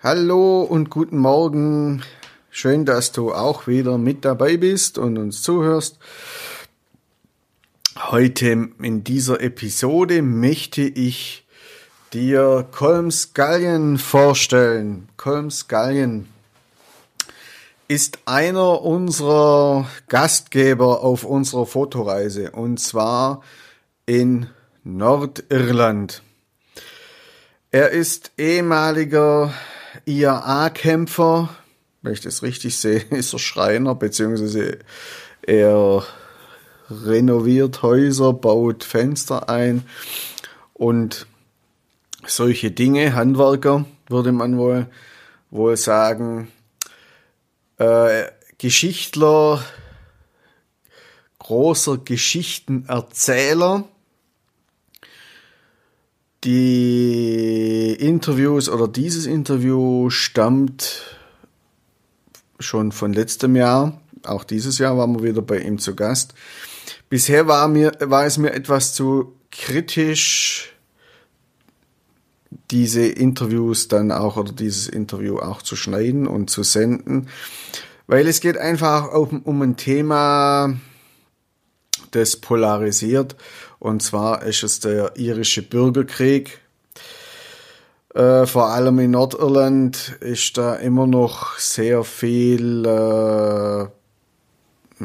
Hallo und guten Morgen. Schön, dass du auch wieder mit dabei bist und uns zuhörst. Heute in dieser Episode möchte ich dir Colms Gallien vorstellen. Colms Gallien ist einer unserer Gastgeber auf unserer Fotoreise und zwar in Nordirland. Er ist ehemaliger IAA-Kämpfer, wenn ich das richtig sehe, ist er Schreiner, beziehungsweise er renoviert Häuser, baut Fenster ein und solche Dinge, Handwerker, würde man wohl, wohl sagen. Äh, Geschichtler, großer Geschichtenerzähler, die Interviews oder dieses Interview stammt schon von letztem Jahr. Auch dieses Jahr waren wir wieder bei ihm zu Gast. Bisher war mir, war es mir etwas zu kritisch, diese Interviews dann auch oder dieses Interview auch zu schneiden und zu senden, weil es geht einfach um, um ein Thema, das polarisiert und zwar ist es der irische Bürgerkrieg. Äh, vor allem in Nordirland ist da immer noch sehr viel, äh,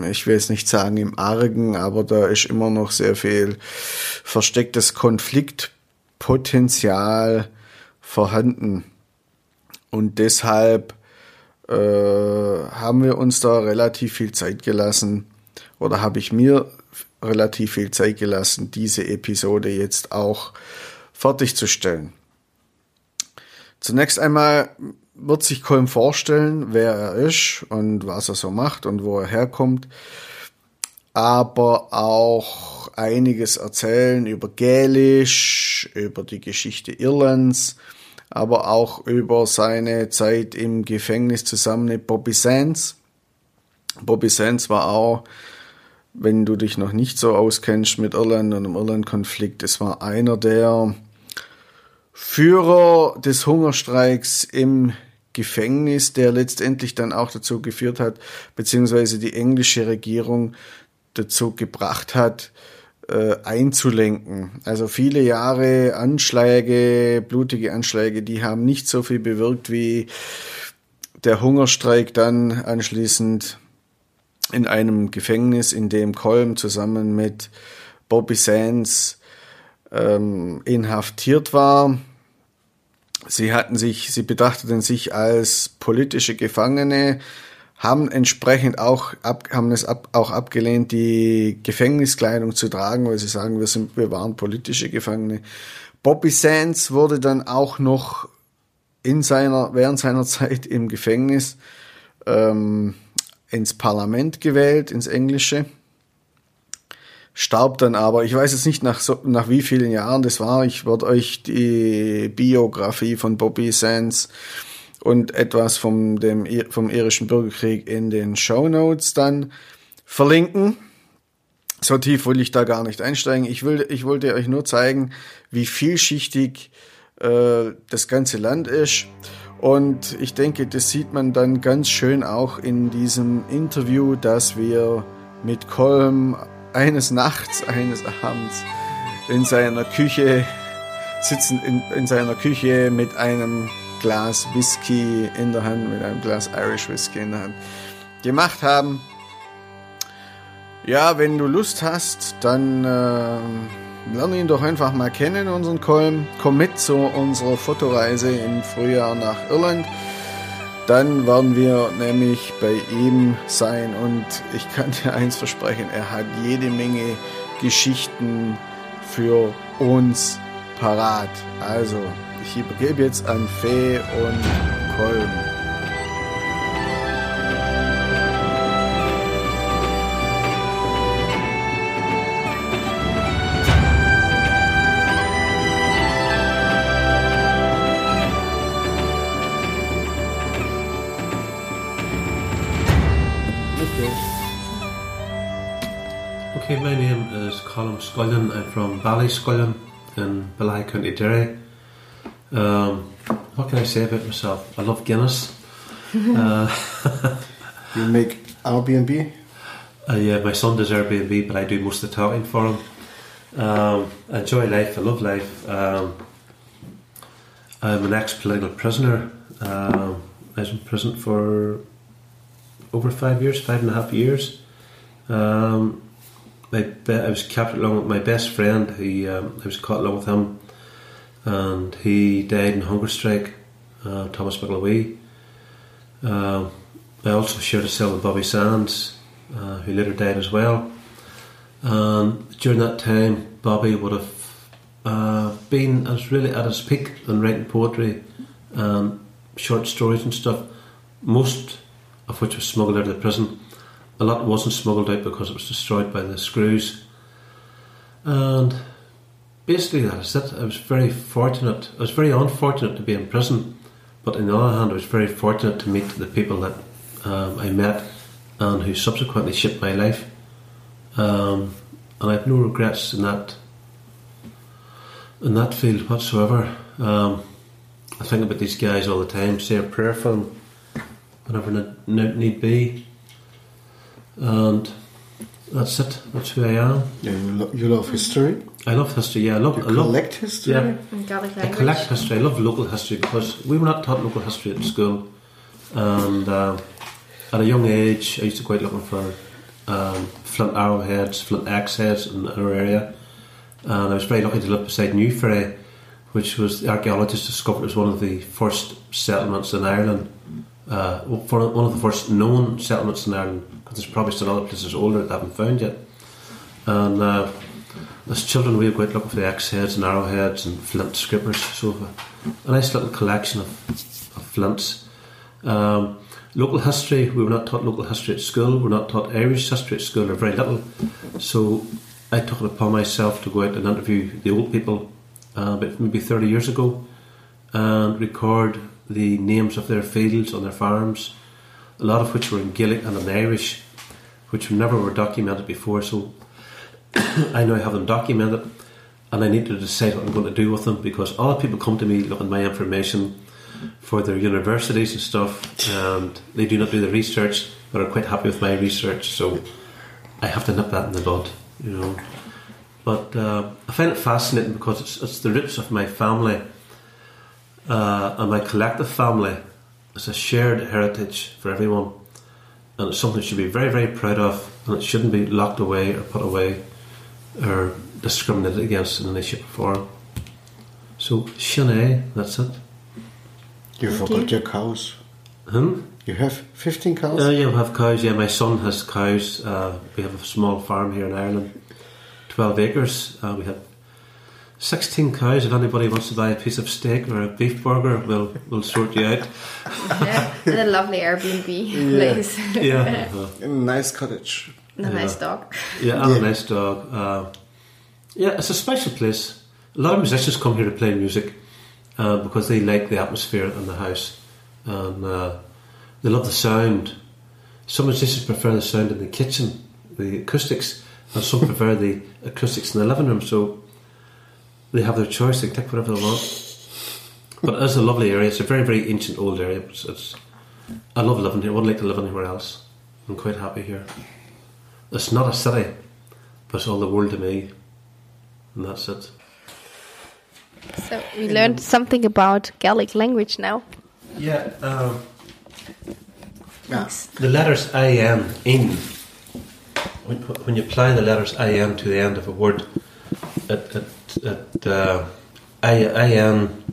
ich will es nicht sagen im Argen, aber da ist immer noch sehr viel verstecktes Konfliktpotenzial vorhanden. Und deshalb äh, haben wir uns da relativ viel Zeit gelassen oder habe ich mir relativ viel Zeit gelassen, diese Episode jetzt auch fertigzustellen. Zunächst einmal wird sich Colm vorstellen, wer er ist und was er so macht und wo er herkommt, aber auch einiges erzählen über Gälisch, über die Geschichte Irlands, aber auch über seine Zeit im Gefängnis zusammen mit Bobby Sands. Bobby Sands war auch wenn du dich noch nicht so auskennst mit Irland und dem Irland-Konflikt, es war einer der Führer des Hungerstreiks im Gefängnis, der letztendlich dann auch dazu geführt hat, beziehungsweise die englische Regierung dazu gebracht hat, äh, einzulenken. Also viele Jahre Anschläge, blutige Anschläge, die haben nicht so viel bewirkt wie der Hungerstreik dann anschließend in einem Gefängnis, in dem Colm zusammen mit Bobby Sands ähm, inhaftiert war. Sie hatten sich, sie betrachteten sich als politische Gefangene, haben entsprechend auch ab, haben es ab, auch abgelehnt, die Gefängniskleidung zu tragen, weil sie sagen, wir sind, wir waren politische Gefangene. Bobby Sands wurde dann auch noch in seiner, während seiner Zeit im Gefängnis ähm, ins Parlament gewählt, ins Englische. Starb dann aber, ich weiß jetzt nicht nach, so, nach wie vielen Jahren das war, ich werde euch die Biografie von Bobby Sands und etwas vom, dem, vom irischen Bürgerkrieg in den Show Notes dann verlinken. So tief will ich da gar nicht einsteigen. Ich, will, ich wollte euch nur zeigen, wie vielschichtig äh, das ganze Land ist. Und ich denke, das sieht man dann ganz schön auch in diesem Interview, das wir mit Colm eines Nachts, eines Abends in seiner Küche sitzen, in, in seiner Küche mit einem Glas Whisky in der Hand, mit einem Glas Irish Whisky in der Hand gemacht haben. Ja, wenn du Lust hast, dann äh, lerne ihn doch einfach mal kennen, unseren Colm. Komm mit zu unserer Fotoreise im Frühjahr nach Irland. Dann werden wir nämlich bei ihm sein und ich kann dir eins versprechen, er hat jede Menge Geschichten für uns parat. Also, ich übergebe jetzt an Fee und Kolm. My name is Colm Scullion. I'm from Ballyscullion in Ballycon, Derry. Um, what can I say about myself? I love Guinness. uh, You make Airbnb. uh, yeah, my son does Airbnb, but I do most of the talking for him. Um, I enjoy life. I love life. Um, I'm an ex-political prisoner. Um, I was in prison for over five years, five and a half years. Um, my be- I was captured along with my best friend. He, um, I was caught along with him, and he died in hunger strike. Uh, Thomas McElwee. Um I also shared a cell with Bobby Sands, uh, who later died as well. During that time, Bobby would have uh, been as really at his peak in writing poetry and short stories and stuff. Most of which was smuggled out of the prison. A lot wasn't smuggled out because it was destroyed by the screws. And basically, that's it. I was very fortunate. I was very unfortunate to be in prison, but on the other hand, I was very fortunate to meet the people that um, I met and who subsequently shaped my life. Um, and I have no regrets in that in that field whatsoever. Um, I think about these guys all the time. Say a prayer for them whenever ne- ne- need be, and that's it. That's who I am. Yeah, you, lo- you love history. I love history. Yeah, I love. You I love. collect history. Yeah. In Gaelic I language. collect history. I love local history because we were not taught local history at school, and uh, at a young age, I used to go out looking for um, flint arrowheads, flint axe heads in our area, and I was very lucky to live beside Newferry, which was the archaeologists discovered as one of the first settlements in Ireland, uh, for one of the first known settlements in Ireland. There's probably still other places older that I haven't found yet, and. Uh, as children, we go out looking for the axe heads and arrowheads and flint scrapers. So, a nice little collection of, of flints. Um, local history, we were not taught local history at school, we were not taught Irish history at school, or very little. So, I took it upon myself to go out and interview the old people uh, about maybe 30 years ago and record the names of their fields on their farms, a lot of which were in Gaelic and in Irish, which never were documented before. So, I now have them documented and I need to decide what I'm going to do with them because all the people come to me looking at my information for their universities and stuff and they do not do the research but are quite happy with my research so I have to nip that in the bud you know but uh, I find it fascinating because it's, it's the roots of my family uh, and my collective family it's a shared heritage for everyone and it's something we should be very very proud of and it shouldn't be locked away or put away or discriminated against in any shape or form. So, Sin é, that's it. You Thank forgot you. your cows. Hmm? You have 15 cows? Uh, yeah, we have cows. Yeah, my son has cows. Uh, we have a small farm here in Ireland, 12 acres. Uh, we have 16 cows. If anybody wants to buy a piece of steak or a beef burger, we'll, we'll sort you out. yeah, and a lovely Airbnb Yeah. place. Yeah. uh, In a nice cottage. and a nice dog. Yeah, and Yeah. a nice dog. Uh, yeah, it's a special place. A lot of musicians come here to play music uh, because they like the atmosphere in the house and uh, they love the sound. Some musicians prefer the sound in the kitchen, the acoustics, and some prefer the acoustics in the living room. So they have their choice; they can take whatever they want. But it is a lovely area. It's a very, very ancient old area. It's, it's I love living here. I wouldn't like to live anywhere else. I'm quite happy here. It's not a city, but it's all the world to me, and that's it. So we learned something about Gaelic language now. Yeah, um, Yeah. the letters IN, in, when, when you apply the letters I IN to the end of a word, it, it, it, uh, I- IN,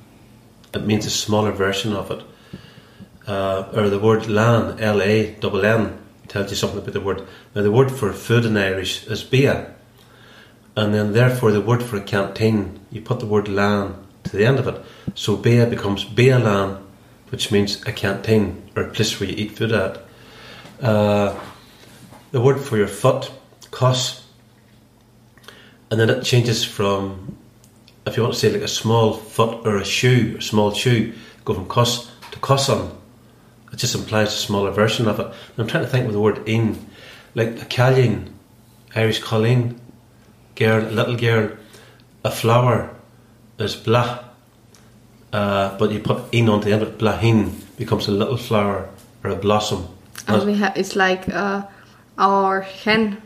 it means a smaller version of it. Uh, or the word lan, L-A, double N, tells you something about the word. Now the word for food in Irish is bia. And then therefore the word for a canteen, you put the word lan to the end of it. So bia becomes bia lan, which means a canteen or a place where you eat food at. Uh, the word for your foot, cos, and then it changes from, if you want to say like a small foot or a shoe, a small shoe, go from cos to coson. It just implies a smaller version of it. And I'm trying to think with the word in, like a calling, Irish colleen, girl, little girl, a flower is blah, uh, but you put in on the end of it, blahin becomes a little flower or a blossom. And we it's like uh, our hen,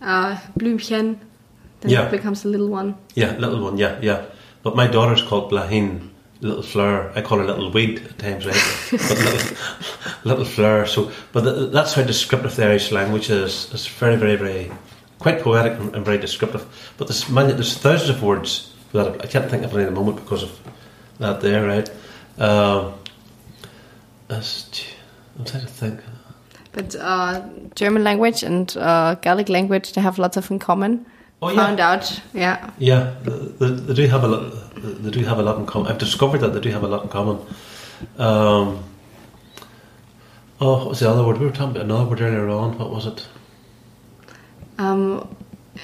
uh, blümchen. Then Yeah. it becomes a little one. Yeah, little one, yeah, yeah. But my daughter's called blahin, little flower. I call her little weed at times, right? but little, little flower. So, but th- that's how descriptive the Irish language is. It's very, very, very, quite poetic and, and very descriptive. But there's, many, there's thousands of words that I can't think of any at the moment because of that there, right? Um, that's, I'm trying to think. But uh, German language and uh, Gaelic language they have lots of in common. Oh, yeah. Found out, yeah. Yeah, they, they do have a lot. They do have a lot in common. I've discovered that they do have a lot in common. Um, oh, what was the other word? We were talking about another word earlier on. What was it? Um,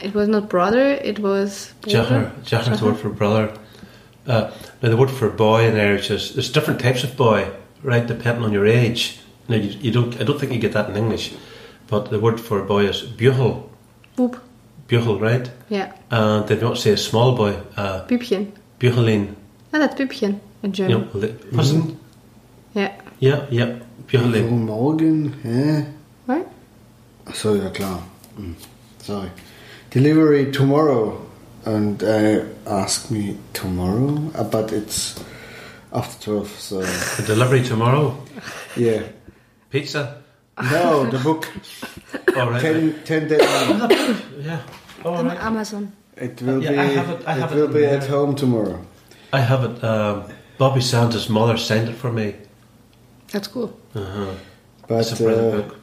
it was not brother. It was Deartháir. Deartháir is the word for brother. Uh, now, the word for boy in Irish is there's different types of boy, right? Depending on your age. Now, you, you don't. I don't think you get that in English, but the word for boy is buchel. Boop. Buchel, right? Yeah. And they don't say a small boy. Uh, Bübchen. buchelin. Ah, that's Bübchen in German. know, li- what's it? Yeah. Ja, ja, Buchelin. Guten Morgen, hä? Right? So, ja klar. Mm, Sorry. Delivery tomorrow. And uh, ask me tomorrow, uh, but it's after 12, so The delivery tomorrow. yeah. Pizza. No, the book. All right. 10, 10 deadline. Yeah. All On right. Amazon. It will Yeah, be, I have it- I have it will in be at home tomorrow. I have it. Um, Bobby Sands's mother sent it for me. That's cool. Uh-huh. But It's a brilliant uh, book.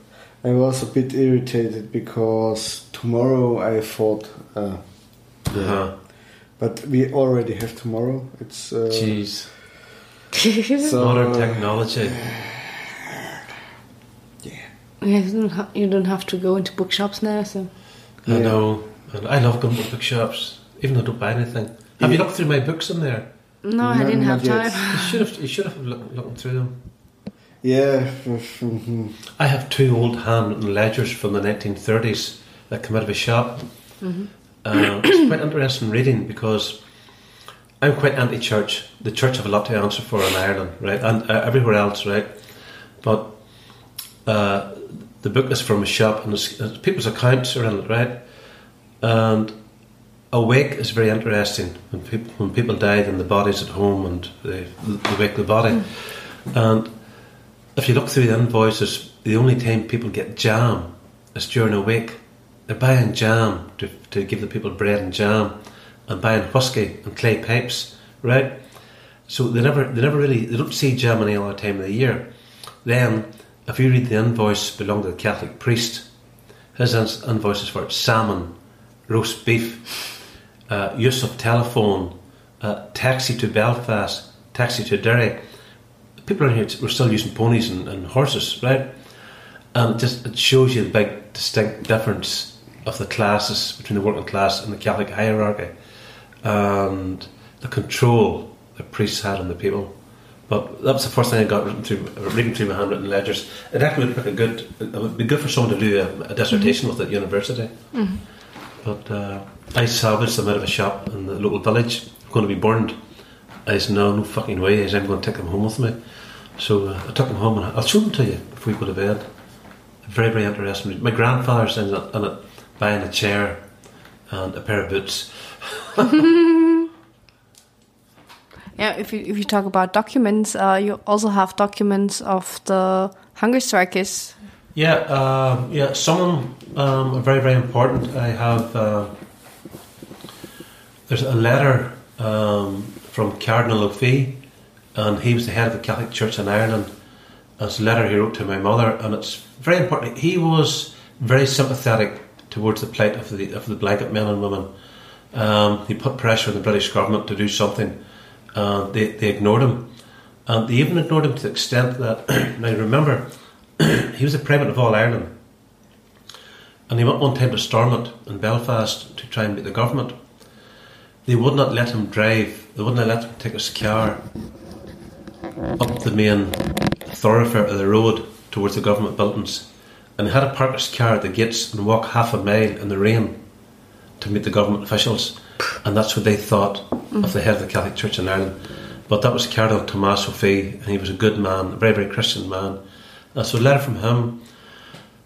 I was a bit irritated because tomorrow I thought, uh, Uh-huh. but we already have tomorrow. It's uh, Jeez. so Modern technology. yeah. Yeah, you don't, ha- you don't have to go into bookshops now, so. I Yeah. know. And I love going to bookshops, even though I don't buy anything. Have you looked through my books in there? No, I didn't have not yet. time. You should have. You should have looked looking through them. Yeah. mhm. I have two old handwritten ledgers from the 1930s that come out of a shop. Uh, it's quite interesting reading because I'm quite anti-church. The church have a lot to answer for in Ireland, right, and uh, everywhere else, right. But uh, the book is from a shop, and there's, there's people's accounts are in it, right. And a wake is very interesting when people when people died and the body's at home and they, they wake the body. Mm. And if you look through the invoices, the only time people get jam is during a wake. They're buying jam to, to give the people bread and jam, and buying whiskey and clay pipes, right? So they never they never really they don't see jam any other time of the year. Then, if you read the invoice belonging to the Catholic priest, his in- invoice is for salmon, roast beef, uh, use of telephone, uh, taxi to Belfast, taxi to Derry. People around here were still using ponies and, and horses, right? And it just it shows you the big distinct difference of the classes between the working class and the Catholic hierarchy, and the control the priests had on the people. But that was the first thing I got written through, reading through my handwritten ledgers. It actually would be a good. It would be good for someone to do a, a dissertation with at university. But uh, I salvaged them out of a shop in the local village, going to be burned. I said, no, no fucking way. I said, I'm going to take them home with me. So uh, I took them home and I'll show them to you before we go to bed. Very, very interesting. My grandfather's in it, in it buying a chair and a pair of boots. Yeah, if you if you talk about documents, uh, you also have documents of the hunger strikers. Yeah, um, yeah. Some of them um, are very, very important. I have uh, there's a letter um, from Cardinal Ó Fiaich, and he was the head of the Catholic Church in Ireland. It's a letter he wrote to my mother, and it's very important. He was very sympathetic towards the plight of the of the blanket men and women. Um, he put pressure on the British government to do something, and they, they ignored him. And they even ignored him to the extent that, now remember, he was the President of all Ireland. And he went one time to Stormont in Belfast to try and meet the government. They would not let him drive, they wouldn't let him take his car up the main thoroughfare of the road towards the government buildings. And he had to park his car at the gates and walk half a mile in the rain to meet the government officials. And that's what they thought of the head of the Catholic Church in Ireland. But that was Cardinal Tomás Ó Fiaich, and he was a good man, a very, very Christian man. Uh, so a letter from him.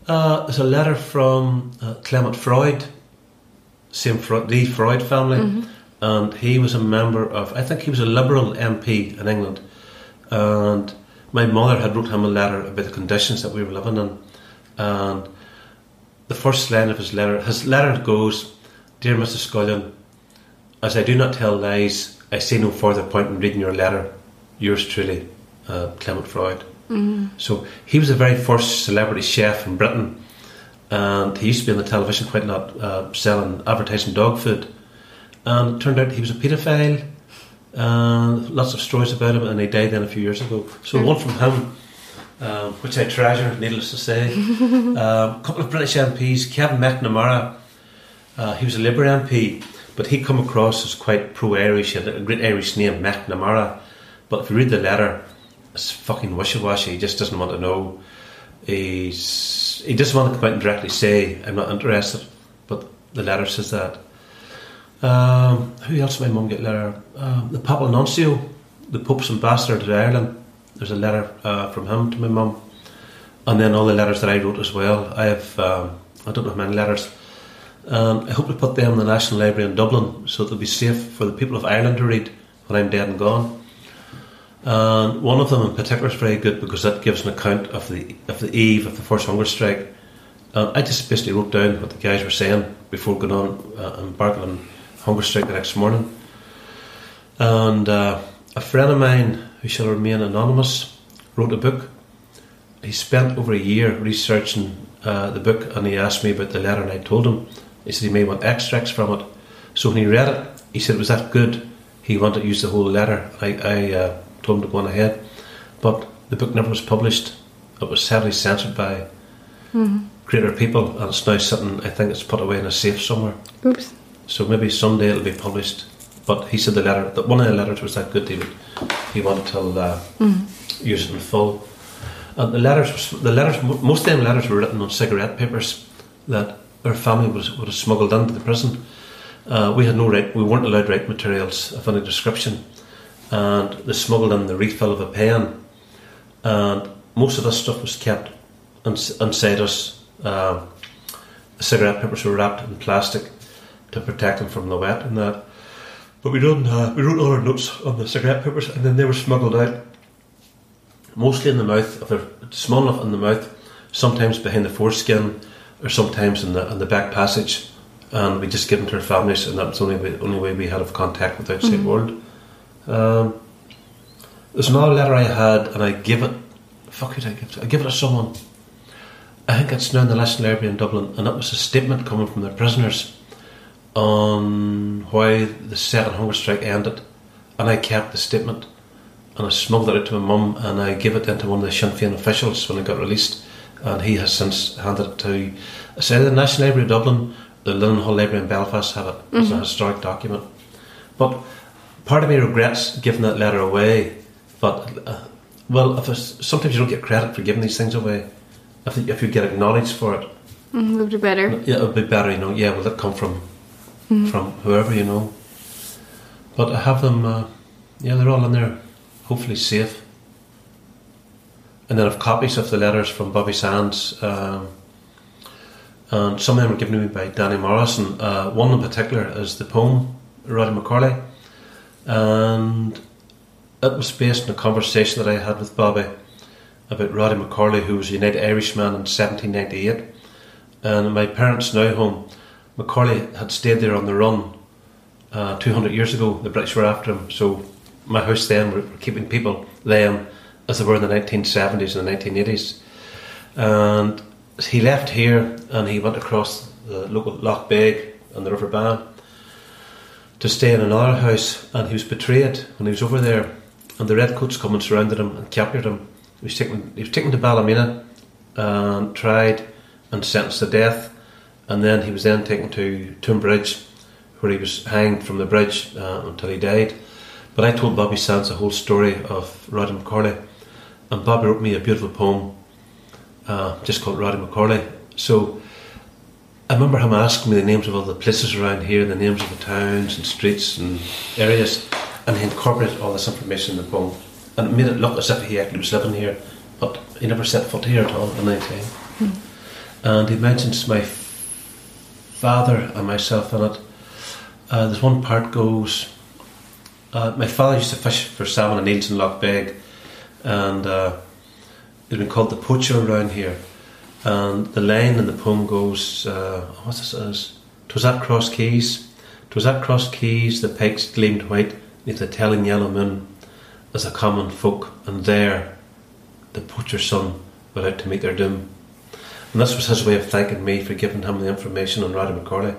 Uh, there's a letter from uh, Clement Freud, same Freud, the Freud family, and he was a member of, I think he was a Liberal MP in England, and my mother had wrote him a letter about the conditions that we were living in, and the first line of his letter, his letter goes, "Dear Mr. Scullion, as I do not tell lies, I see no further point in reading your letter. Yours truly, uh, Clement Freud." So he was the very first celebrity chef in Britain, and he used to be on the television quite a lot, uh, selling, advertising dog food. And it turned out he was a paedophile, and lots of stories about him, and he died then a few years ago. So one from him, um, which I treasure, needless to say. um, a couple of British MPs, Kevin McNamara, uh, he was a Labour MP, but he come across as quite pro-Irish, he had a great Irish name, McNamara. But if you read the letter, it's fucking wishy-washy. He just doesn't want to know. He's he doesn't want to come out and directly say I'm not interested, but the letter says that. Um, who else did my mum get a letter? Um, the Papal Nuncio, the Pope's ambassador to Ireland. There's a letter uh, from him to my mum, and then all the letters that I wrote as well. I have um, I don't know how many letters. Um, I hope to put them in the National Library in Dublin so they'll be safe for the people of Ireland to read when I'm dead and gone. And one of them in particular is very good because that gives an account of the of the eve of the first hunger strike. And I just basically wrote down what the guys were saying before going on uh, embarking on hunger strike the next morning. And uh, a friend of mine who shall remain anonymous wrote a book. He spent over a year researching uh, the book, and he asked me about the letter, and I told him. He said he may want extracts from it. So when he read it, he said it was that good. He wanted to use the whole letter. I, I uh, told him to go on ahead, but the book never was published. It was sadly censored by greater people, and it's now sitting. I think it's put away in a safe somewhere. Oops. So maybe someday it'll be published. But he said the letter, that one of the letters was that good. He would, he wanted to uh, use it in full. And the letters, the letters, most of them letters were written on cigarette papers that our family was, would have smuggled into the prison. Uh, we had no right, we weren't allowed to write materials of any description, and they smuggled in the refill of a pen, and most of this stuff was kept ins- inside us. Um, the cigarette papers were wrapped in plastic to protect them from the wet and that. But we done uh, we wrote all our notes on the cigarette papers, and then they were smuggled out, mostly in the mouth. If they're small enough in the mouth, sometimes behind the foreskin, or sometimes in the in the back passage, and we just give them to our families, and that's the only way, only way we had of contact with the outside world. Um, there's another letter I had, and I give it. Fuck it, I give it. I give it to someone. I think it's now in the National Library in Dublin, and it was a statement coming from the prisoners on why the second hunger strike ended. And I kept the statement, and I smuggled it out to my mum, and I gave it into one of the Sinn Féin officials when it got released, and he has since handed it to. I said the National Library of Dublin, the Linen Hall Library in Belfast have it as a historic document. But part of me regrets giving that letter away. But uh, well, if sometimes you don't get credit for giving these things away. If, if you get acknowledged for it, Mm, would be better. yeah, it would be better, you know. Yeah, will it come from from whoever you know? But I have them. Uh, yeah, they're all in there, hopefully safe. And then I've copies of the letters from Bobby Sands, um, and some of them were given to me by Danny Morrison. Uh, one in particular is the poem Roddy McCorley, and it was based on a conversation that I had with Bobby about Roddy McCorley, who was a United Irishman in 1798. And my parents' now home, McCorley had stayed there on the run uh, 200 years ago. The British were after him. So my house then were, were keeping people then as they were in the 1970s and the 1980s. And he left here and he went across the local Lough Beg and the River Bann to stay in another house. And he was betrayed when he was over there. And the redcoats come and surrounded him and captured him. He was taken, he was taken to Ballymena and tried and sentenced to death. And then he was then taken to Toomebridge, where he was hanged from the bridge uh, until he died. But I told Bobby Sands the whole story of Roddy McCorley, and Bobby wrote me a beautiful poem, uh, just called Roddy McCorley. So I remember him asking me the names of all the places around here, the names of the towns and streets and areas, and he incorporated all this information in the poem, and it made it look as if he actually was living here, but he never set foot here at all in any time. And he mentions my father and myself in it. Uh, there's one part goes. Uh, my father used to fish for salmon and eels in Lough Beg, and uh, he'd been called the poacher around here. And the line in the poem goes, uh, what's this is? Twas at Cross Keys, twas at Cross Keys the pikes gleamed white neath the telling yellow moon, as a common folk, and there the poacher's son went out to meet their doom. And this was his way of thanking me for giving him the information on Roddy McCorley.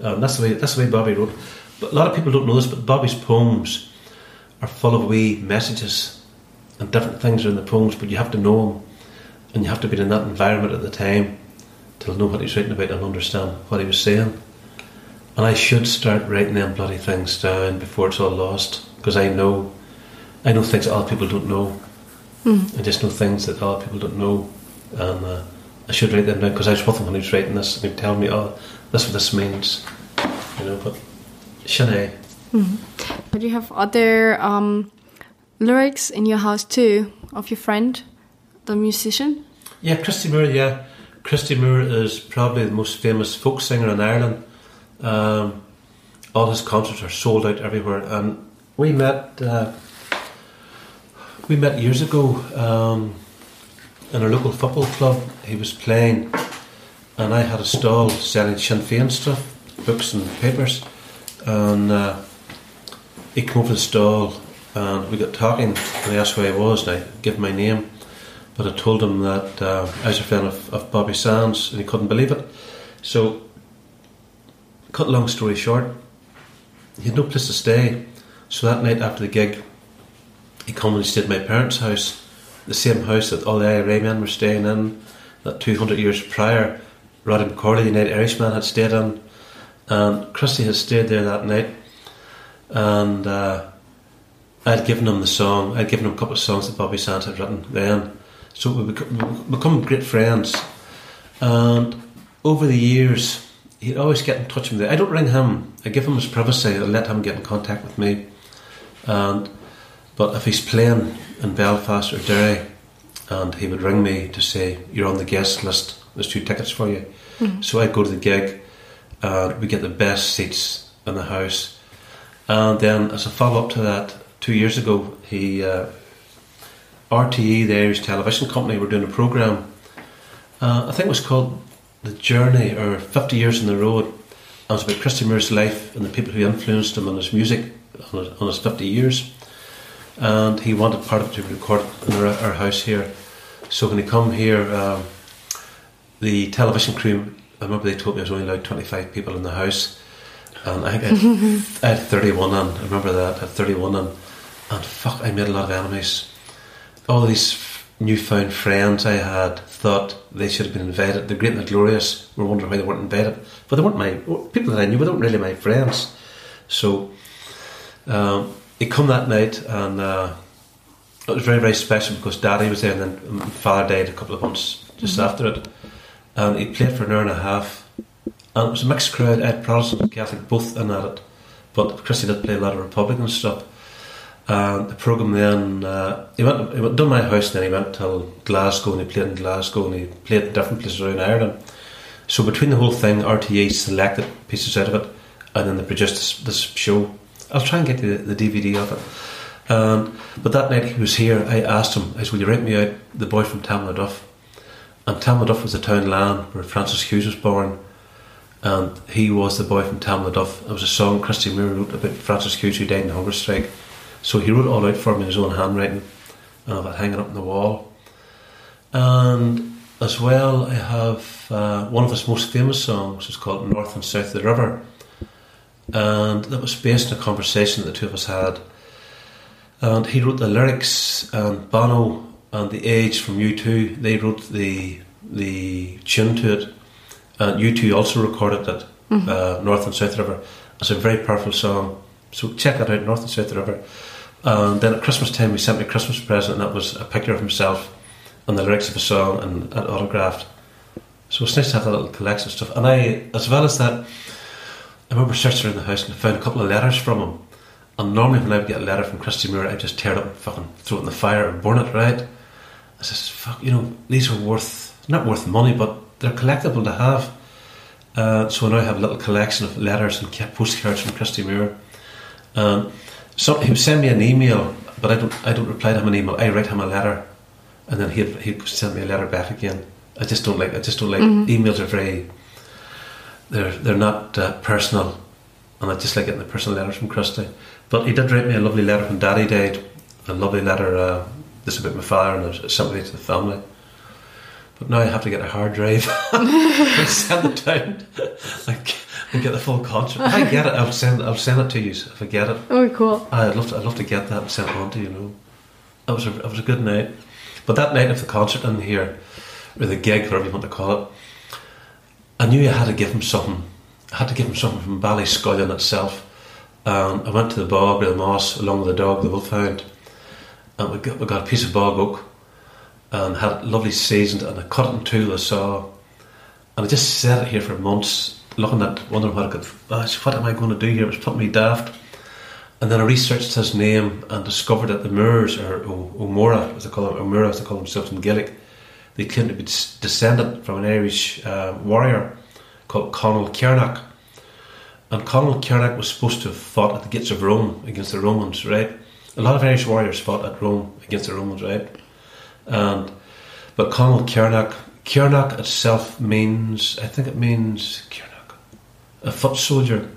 Um, that's the way that's the way Bobby wrote. But a lot of people don't know this, but Bobby's poems are full of wee messages and different things are in the poems. But you have to know him, and you have to be in that environment at the time to know what he's writing about and understand what he was saying. And I should start writing them bloody things down before it's all lost, because I know, I know things that other people don't know. Mm. I just know things that other people don't know, and uh, I should write them down because I was with him when he was writing this, and he'd tell me, "Oh, that's what this means," you know. But Sin é, Mm. But you have other um, lyrics in your house too of your friend, the musician. yeah, Christy Moore, yeah, Christy Moore is probably the most famous folk singer in Ireland. Um, all his concerts are sold out everywhere, and we met. Uh, we met years ago um, in a local football club. He was playing, and I had a stall selling Sinn Féin stuff, books and papers. And uh, he came over to the stall, and we got talking. And he asked who I was, and I gave my name. But I told him that uh, I was a fan of, of Bobby Sands, and he couldn't believe it. So, cut long story short, he had no place to stay. So that night after the gig, he come and he stayed at my parents' house, the same house that all the IRA men were staying in, that 200 years prior, Roddy McCorley, the United Irishman, had stayed in. And Christy had stayed there that night. And uh, I'd given him the song, I'd given him a couple of songs that Bobby Sands had written then. So we become, we become great friends. And over the years, he'd always get in touch with me. I don't ring him, I give him his privacy, I let him get in contact with me. And but if he's playing in Belfast or Derry, and he would ring me to say, You're on the guest list, there's two tickets for you. So I'd go to the gig, and we get the best seats in the house. And then, as a follow up to that, two years ago, he uh, RTE, the Irish television company, were doing a programme. Uh, I think it was called The Journey or 50 Years on the Road. And it was about Christy Moore's life and the people who influenced him on his music on his, on his 50 years and he wanted part of it to be recorded in our, our house here. So when he come here, um, the television crew, I remember they told me I was only allowed 25 people in the house, and I, had, I had 31 on, I remember that, I had 31 on, and fuck, I made a lot of enemies. All these f- newfound friends I had thought they should have been invited. The great and the glorious were wondering why they weren't invited, but they weren't my, people that I knew, they weren't really my friends. So, um, he come that night and uh, it was very very special because daddy was there and then father died a couple of months just after it. And he played for an hour and a half. And it was a mixed crowd. I had Protestant and Catholic both in at it. But Christy did play a lot of Republican stuff and the programme then uh, he went he went done my house and then he went till Glasgow and he played in Glasgow and he played in different places around Ireland so between the whole thing RTE selected pieces out of it and then they produced this, this show I'll try and get the, the DVD of it. Um, but that night he was here, I asked him, I said, Will you write me out the boy from Tamlaghtduff? And Tamlaghtduff was the town land where Francis Hughes was born. And he was the boy from Tamlaghtduff. It was a song Christy Moore wrote about Francis Hughes who died in hunger strike. So he wrote it all out for me in his own handwriting. And I've it hanging up on the wall. And as well, I have uh, one of his most famous songs is called North and South of the River and that was based on a conversation that the two of us had. And he wrote the lyrics, and Bono and the Edge from U2 they wrote the the tune to it, and U2 also recorded it, Mm-hmm. uh, North and South River. It's a very powerful song. So check that out, North and South River. And then at Christmas time, he sent me a Christmas present, and that was a picture of himself and the lyrics of a song and, autographed. So it's nice to have that little collection of stuff. And I, as well as that, I remember searching around the house and I found a couple of letters from him. And normally when I would get a letter from Christy Moore, I'd just tear it up and fucking throw it in the fire and burn it, right? I says, fuck, you know, these are worth, not worth money, but they're collectible to have. Uh, so now I have a little collection of letters and postcards from Christy Moore. Um, so he would send me an email, but I don't, I don't reply to him an email. I write him a letter, and then he'd, he'd send me a letter back again. I just don't like, I just don't like, Mhm. emails are very, they're, they're not uh, personal, and I just like getting the personal letters from Christy. But he did write me a lovely letter when Daddy died, a lovely letter, uh, this about my father and sympathy to the family. But now I have to get a hard drive and send it down like, and get the full concert. If I get it, I'll send I'll send it to you if I get it. Oh, cool. I'd love to, I'd love to get that and send it on to you. you know, it was a it was a good night. But that night of the concert in here, or the gig, whatever you want to call it, I knew I had to give him something. I had to give him something from Ballyscullion itself. And I went to the bog or the moss along with the dog, the wolfhound, and we got, we got a piece of bog oak and had it lovely seasoned, and I cut it in two with a saw. And I just set it here for months, looking at, wondering what I could, oh, what am I going to do here? It was putting me daft. And then I researched his name and discovered that the Moors, or O'Mora, as they call them, O'Mora, as they call themselves in Gaelic, they claim to be des- descended from an Irish uh, warrior called Conall Cernach. And Conall Cernach was supposed to have fought at the gates of Rome against the Romans, right? A lot of Irish warriors fought at Rome against the Romans, right? And but Conall Cernach, Kiernack itself means, I think it means Kiernack, a foot soldier.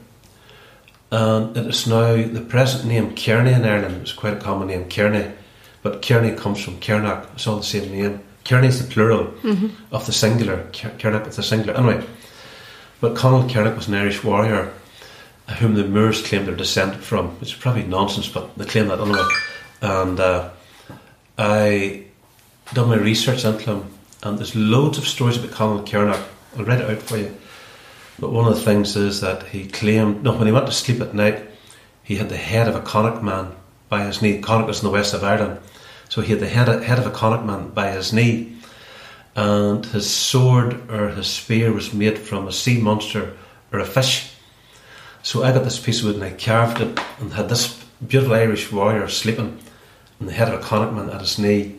And it is now the present name Kearney in Ireland. It's quite a common name, Kearney, but Kearney comes from Kiernack. It's all the same name. Kearney is the plural of the singular. Kiernack is the singular. Anyway, but Conall Cernach was an Irish warrior whom the Moors claim they're descended from, which is probably nonsense, but they claim that anyway. And uh, I done my research into him, and there's loads of stories about Conall Cernach. I'll read it out for you. But one of the things is that he claimed, no, when he went to sleep at night, he had the head of a Connacht man by his knee. Connacht was in the west of Ireland. So he had the head of, head of a Connacht man by his knee. And his sword or his spear was made from a sea monster or a fish. So I got this piece of wood and I carved it and had this beautiful Irish warrior sleeping on the head of a Connacht man at his knee.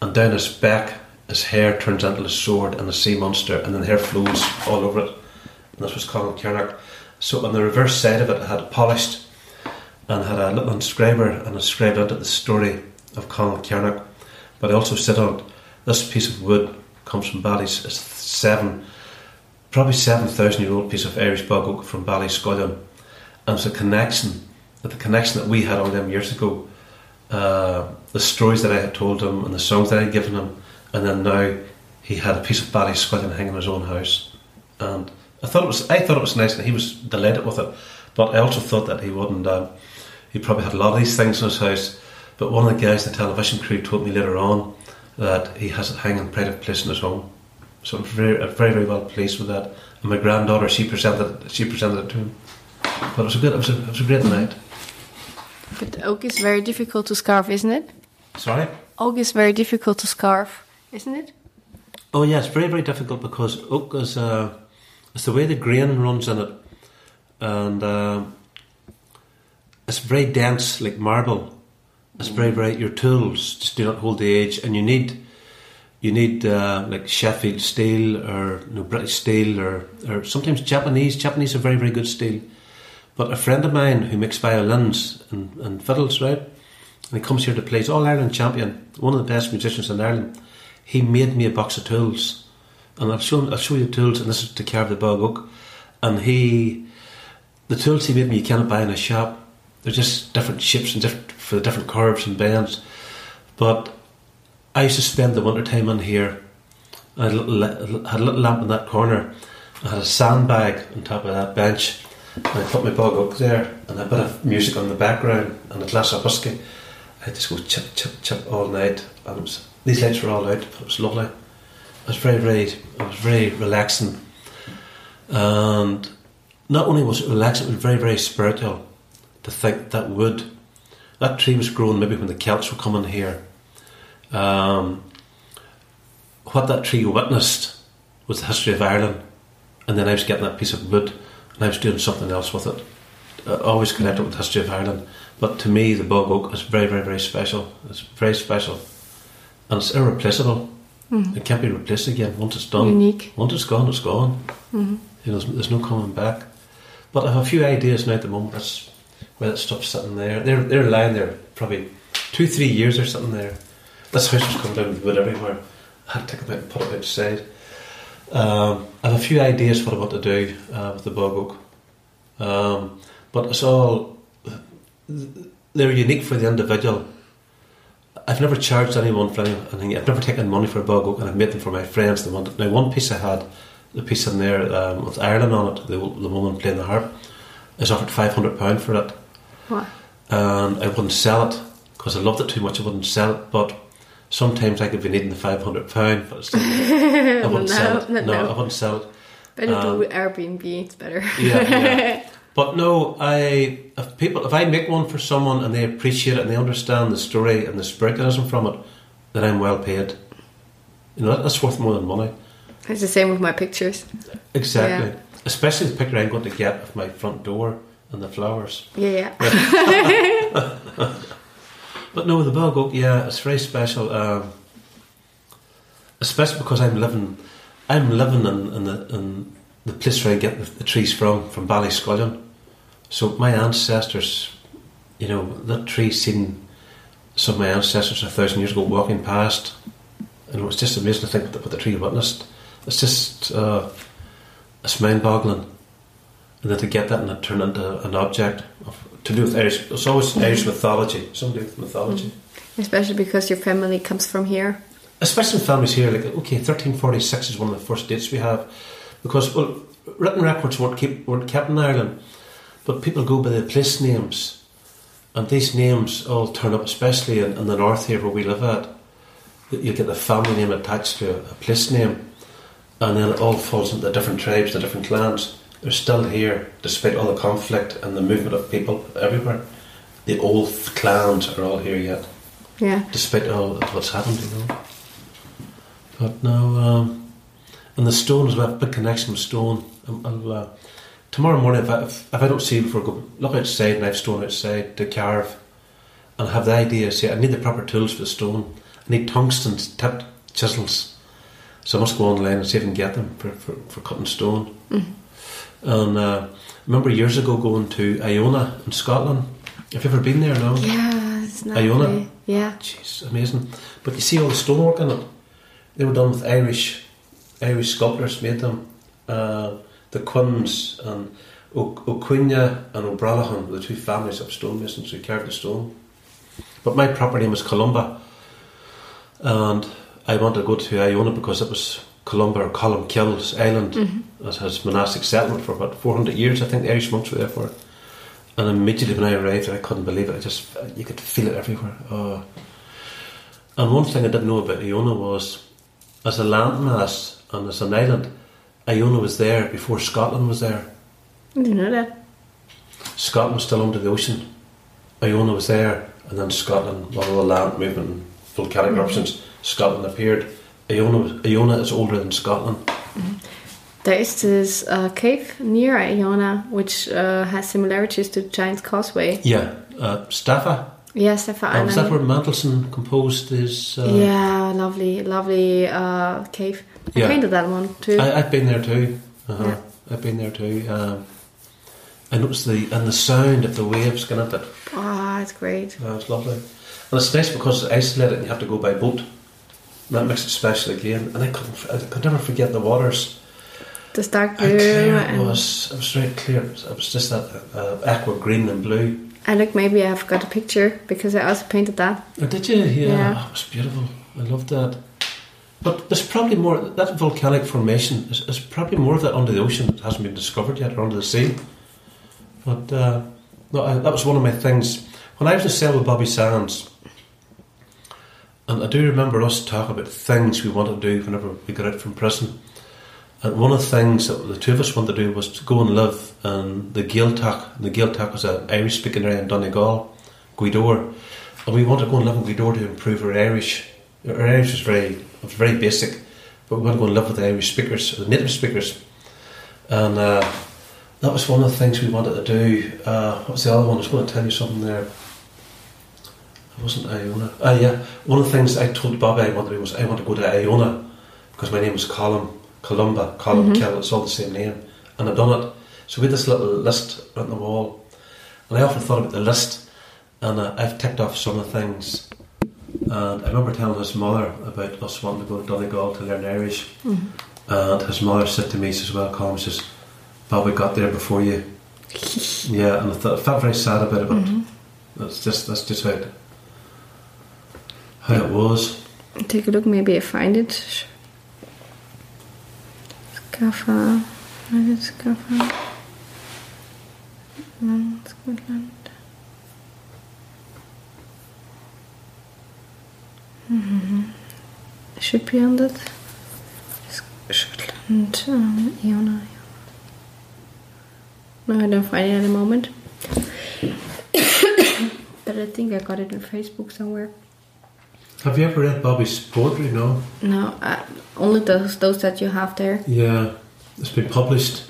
And down his back, his hair turns into a sword and a sea monster, and then the hair flows all over it. And this was Conall Cernach. So on the reverse side of it, I had polished and had a little inscriber and inscribed into the story of Conall Cernach. But I also said on this piece of wood comes from Bally's it's seven, probably seven thousand year old piece of Irish bog oak from Ballyscullion, and it's a connection, the connection that we had all them years ago, uh, the stories that I had told him and the songs that I had given him, and then now he had a piece of Ballyscullion hanging in his own house, and I thought it was I thought it was nice, and he was delighted with it, but I also thought that he wouldn't. Um, he probably had a lot of these things in his house, but one of the guys in the television crew told me later on that he has it hanging pride of place in his home. So I'm very, very, very well pleased with that. And my granddaughter, she presented, she presented it to him. But it was a good, it was a, it was a great night. But oak is very difficult to scarf, isn't it? Sorry. Oak is very difficult to scarf, isn't it? Oh yeah, it's very, very difficult because oak is, uh, it's the way the grain runs in it, and um it's very dense, like marble. It's very, very. Your tools just do not hold the edge, and you need, you need uh, like Sheffield steel or you know, British steel or or sometimes Japanese. Japanese are very, very good steel. But a friend of mine who makes violins and, and fiddles, right? And he comes here to play. He's All Ireland champion, one of the best musicians in Ireland. He made me a box of tools, and I'll show I'll show you the tools. And this is to carve the bog oak. And he, the tools he made me, you cannot buy in a shop. They're just different shapes and different for the different curves and bends. But I used to spend the winter time in here. I had a little, had a little lamp in that corner. I had a sandbag on top of that bench. And I put my bog oak there and a bit of music on the background and a glass of whiskey. I just go chip, chip, chip all night. And was, these lights were all out, but it was lovely. Was very, very, it was very relaxing. And not only was it relaxing, it was very, very spiritual to think that wood, that tree was grown maybe when the Celts were coming here. Um, what that tree witnessed was the history of Ireland, and then I was getting that piece of wood and I was doing something else with it. uh, always connected with the history of Ireland. But to me, the bog oak is very, very, very special. It's very special, and it's irreplaceable. It can't be replaced again once it's done. Unique. Once it's gone, it's gone. You know, there's, there's no coming back. But I have a few ideas now at the moment. That's where that stuff's sitting there. They're they're lying there probably two, three years or something there. This house was coming down with wood everywhere. I had to take it out and put it outside. Um, I have a few ideas for what I want to do uh, with the bog oak. Um, but it's all they're unique for the individual. I've never charged anyone for anything. I've never taken money for a bog oak, and I've made them for my friends. They wanted. Now, one piece I had, the piece in there um, with Ireland on it, the, the woman playing the harp, is offered five hundred pound for it, What? and I wouldn't sell it because I loved it too much. I wouldn't sell it, but sometimes I could be needing the five hundred pound, but still, I wouldn't sell it. No, No, no. I wouldn't sell it. Better Um, do Airbnb. It's better. Yeah, yeah. But no, I if people if I make one for someone and they appreciate it and they understand the story and the spiritualism from it, then I'm well paid. You know that's worth more than money. It's the same with my pictures. Exactly. Yeah. Especially the picture I'm going to get of my front door and the flowers. Yeah, yeah. But no, the bog oak, yeah, it's very special. Um, especially because I'm living, I'm living in, in the in the place where I get the, the trees from, from Ballyscullion. So my ancestors, you know, that tree seen some of my ancestors a thousand years ago walking past, and it was just amazing to think what the tree witnessed. It's just uh, it's mind-boggling, and then to get that and it turn into an object of, to do with Irish. It's always Irish mythology, something to do with mythology. Especially because your family comes from here. especially families here, like okay, thirteen forty six is one of the first dates we have, because well, written records weren't keep weren't kept in Ireland, but people go by the place names, and these names all turn up, especially in, in the north here where we live at. You get the family name attached to a, place name, and then it all falls into the different tribes, the different clans. They're still here despite all the conflict and the movement of people everywhere. The old clans are all here yet Yeah. despite all what's happened, you know. But no, um, and the stone as well, big connection with stone. Um, uh, tomorrow morning, if I, if, if I don't see before I go, look outside and I have stone outside to carve and have the idea, see, I need the proper tools for the stone. I need tungsten tipped chisels. So I must go online and see if I can get them for, for, for cutting stone. And uh, I remember years ago going to Iona in Scotland. Have you ever been there now? Yeah, it's not Iona? really- Yeah. Jeez, amazing. But you see all the stonework in it. They were done with Irish Irish sculptors made them. Uh, the Quins and o- O'Quinna and O'Bralahan were the two families of stonemasons who carved the stone. But my proper name was Columba. And I wanted to go to Iona because it was Columba or Columkill's island. Mm-hmm. It has monastic settlement for about 400 years. I think the Irish monks were there for it. And immediately when I arrived I couldn't believe it. I just, you could feel it everywhere. Oh. And one thing I didn't know about Iona was, as a landmass and as an island, Iona was there before Scotland was there. I didn't know that. Scotland was still under the ocean. Iona was there, and then Scotland, all the land movement, and volcanic eruptions, Scotland appeared. Iona, was, Iona is older than Scotland. There is this uh, cave near Iona which uh, has similarities to Giant's Causeway. Yeah, uh, Staffa. Yeah, Stefan. Uh, was that where Mendelssohn composed his? Uh, yeah, lovely, lovely uh, cave. I Yeah. painted that one too. I, I've been there too. Uh-huh. Yeah. I've been there too. Um, I noticed the and the sound of the waves going up it. Ah, it's great. Oh, it's lovely. And it's nice because it's isolated and you have to go by boat. And that makes it special again. And I couldn't, I could never forget the waters. The dark blue. clear it was. It was very clear. It was, it was just that uh, aqua green and blue. I look, maybe I've got a picture because I also painted that. Oh, did you? Yeah. Yeah. Oh, it was beautiful. I loved that. But there's probably more. That volcanic formation is, is probably more of that under the ocean that hasn't been discovered yet, or under the sea. But uh, no, I, that was one of my things when I was in cell with Bobby Sands. And I do remember us talking about things we wanted to do whenever we got out from prison. And one of the things that the two of us wanted to do was to go and live in the Gaeltacht. And the Gaeltacht was an Irish speaking area in Donegal, Gweedore. And we wanted to go and live in Gweedore to improve our Irish. Our Irish was very, was very basic, but we wanted to go and live with the Irish speakers, the native speakers. And uh, that was one of the things we wanted to do. Uh, what was the other one? I was going to tell you something there. It wasn't Iona. Ah, yeah. One of the things I told Bobby I wanted to do was I want to go to Iona because my name was Colum, Columba, Colum Mhm. Kell. It's all the same name, and I've done it. So we had this little list on the wall, and I often thought about the list, and uh, I've ticked off some of the things. And I remember telling his mother about us wanting to go to Donegal to learn Irish, Mhm. and his mother said to me, she says, "Well, Colm, says, Bobby got there before you." yeah, and I, thought, I felt very sad about it, but Mhm. that's just that's just how it, how it was. Take a look, maybe I find it. Scaffa. Where is Scaffa? Mm, Scotland. Mhm. Should be on that. Sc- Scotland. Um, Iona. No, I don't find it at the moment. but I think I got it on Facebook somewhere. Have you ever read Bobby's poetry? No. No, uh, only those those that you have there. Yeah, it's been published.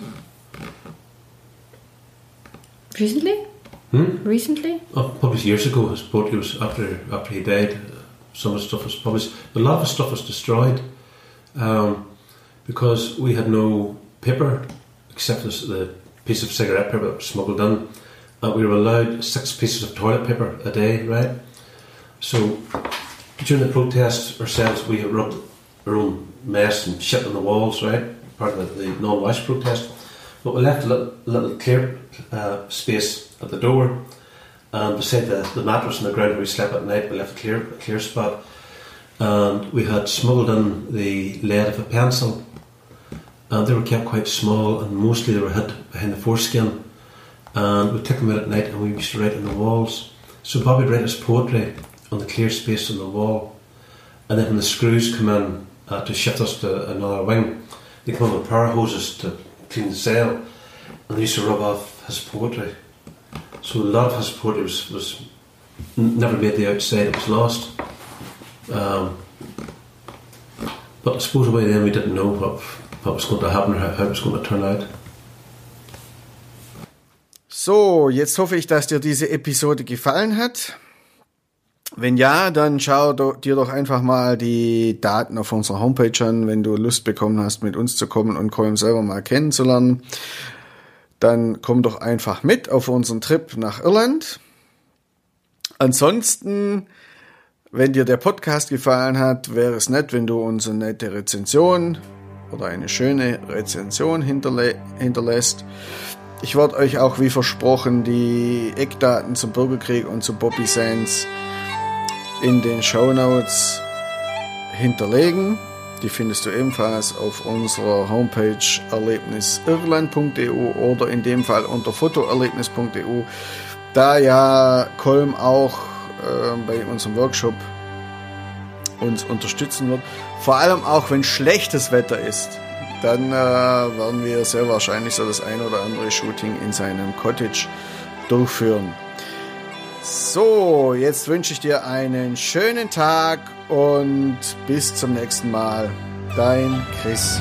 Recently? Hmm? Recently? Oh, published years ago. His poetry was after after he died. Some of his stuff was published, but a lot of his stuff was destroyed um, because we had no paper except this, the piece of cigarette paper that was smuggled in. And we were allowed six pieces of toilet paper a day, right? So during the protests ourselves, we rubbed our own mess and shit on the walls, right? Part of the, the non-wash protest. But we left a little, little clear uh, space at the door, and beside the, the mattress on the ground where we slept at night, we left a clear, a clear spot. And we had smuggled in the lead of a pencil, and they were kept quite small, and mostly they were hid behind the foreskin. And we took them out at night, and we used to write on the walls. So Bobby write his poetry on the clear space on the wall, and then when the screws come in uh, to shift us to another wing, they come in with power hoses to clean the cell, and they used to rub off his poetry. So a lot of his poetry was, was never made the outside; it was lost. Um, but I suppose by then we didn't know what what was going to happen how, how it was going to turn out. So, jetzt hoffe ich, dass dir diese Episode gefallen hat. Wenn ja, dann schau dir doch einfach mal die Daten auf unserer Homepage an, wenn du Lust bekommen hast, mit uns zu kommen und Colm selber mal kennenzulernen. Dann komm doch einfach mit auf unseren Trip nach Irland. Ansonsten, wenn dir der Podcast gefallen hat, wäre es nett, wenn du uns eine nette Rezension oder eine schöne Rezension hinterlä hinterlässt. Ich werde euch auch wie versprochen die Eckdaten zum Bürgerkrieg und zu Bobby Sands in den Show Notes hinterlegen. Die findest du ebenfalls auf unserer Homepage erlebnisirland.eu oder in dem Fall unter fotoerlebnis.eu, da ja Kolm auch äh, bei unserem Workshop uns unterstützen wird. Vor allem auch wenn schlechtes Wetter ist, dann äh, werden wir sehr wahrscheinlich so das ein oder andere Shooting in seinem Cottage durchführen. So, jetzt wünsche ich dir einen schönen Tag und bis zum nächsten Mal. Dein Chris.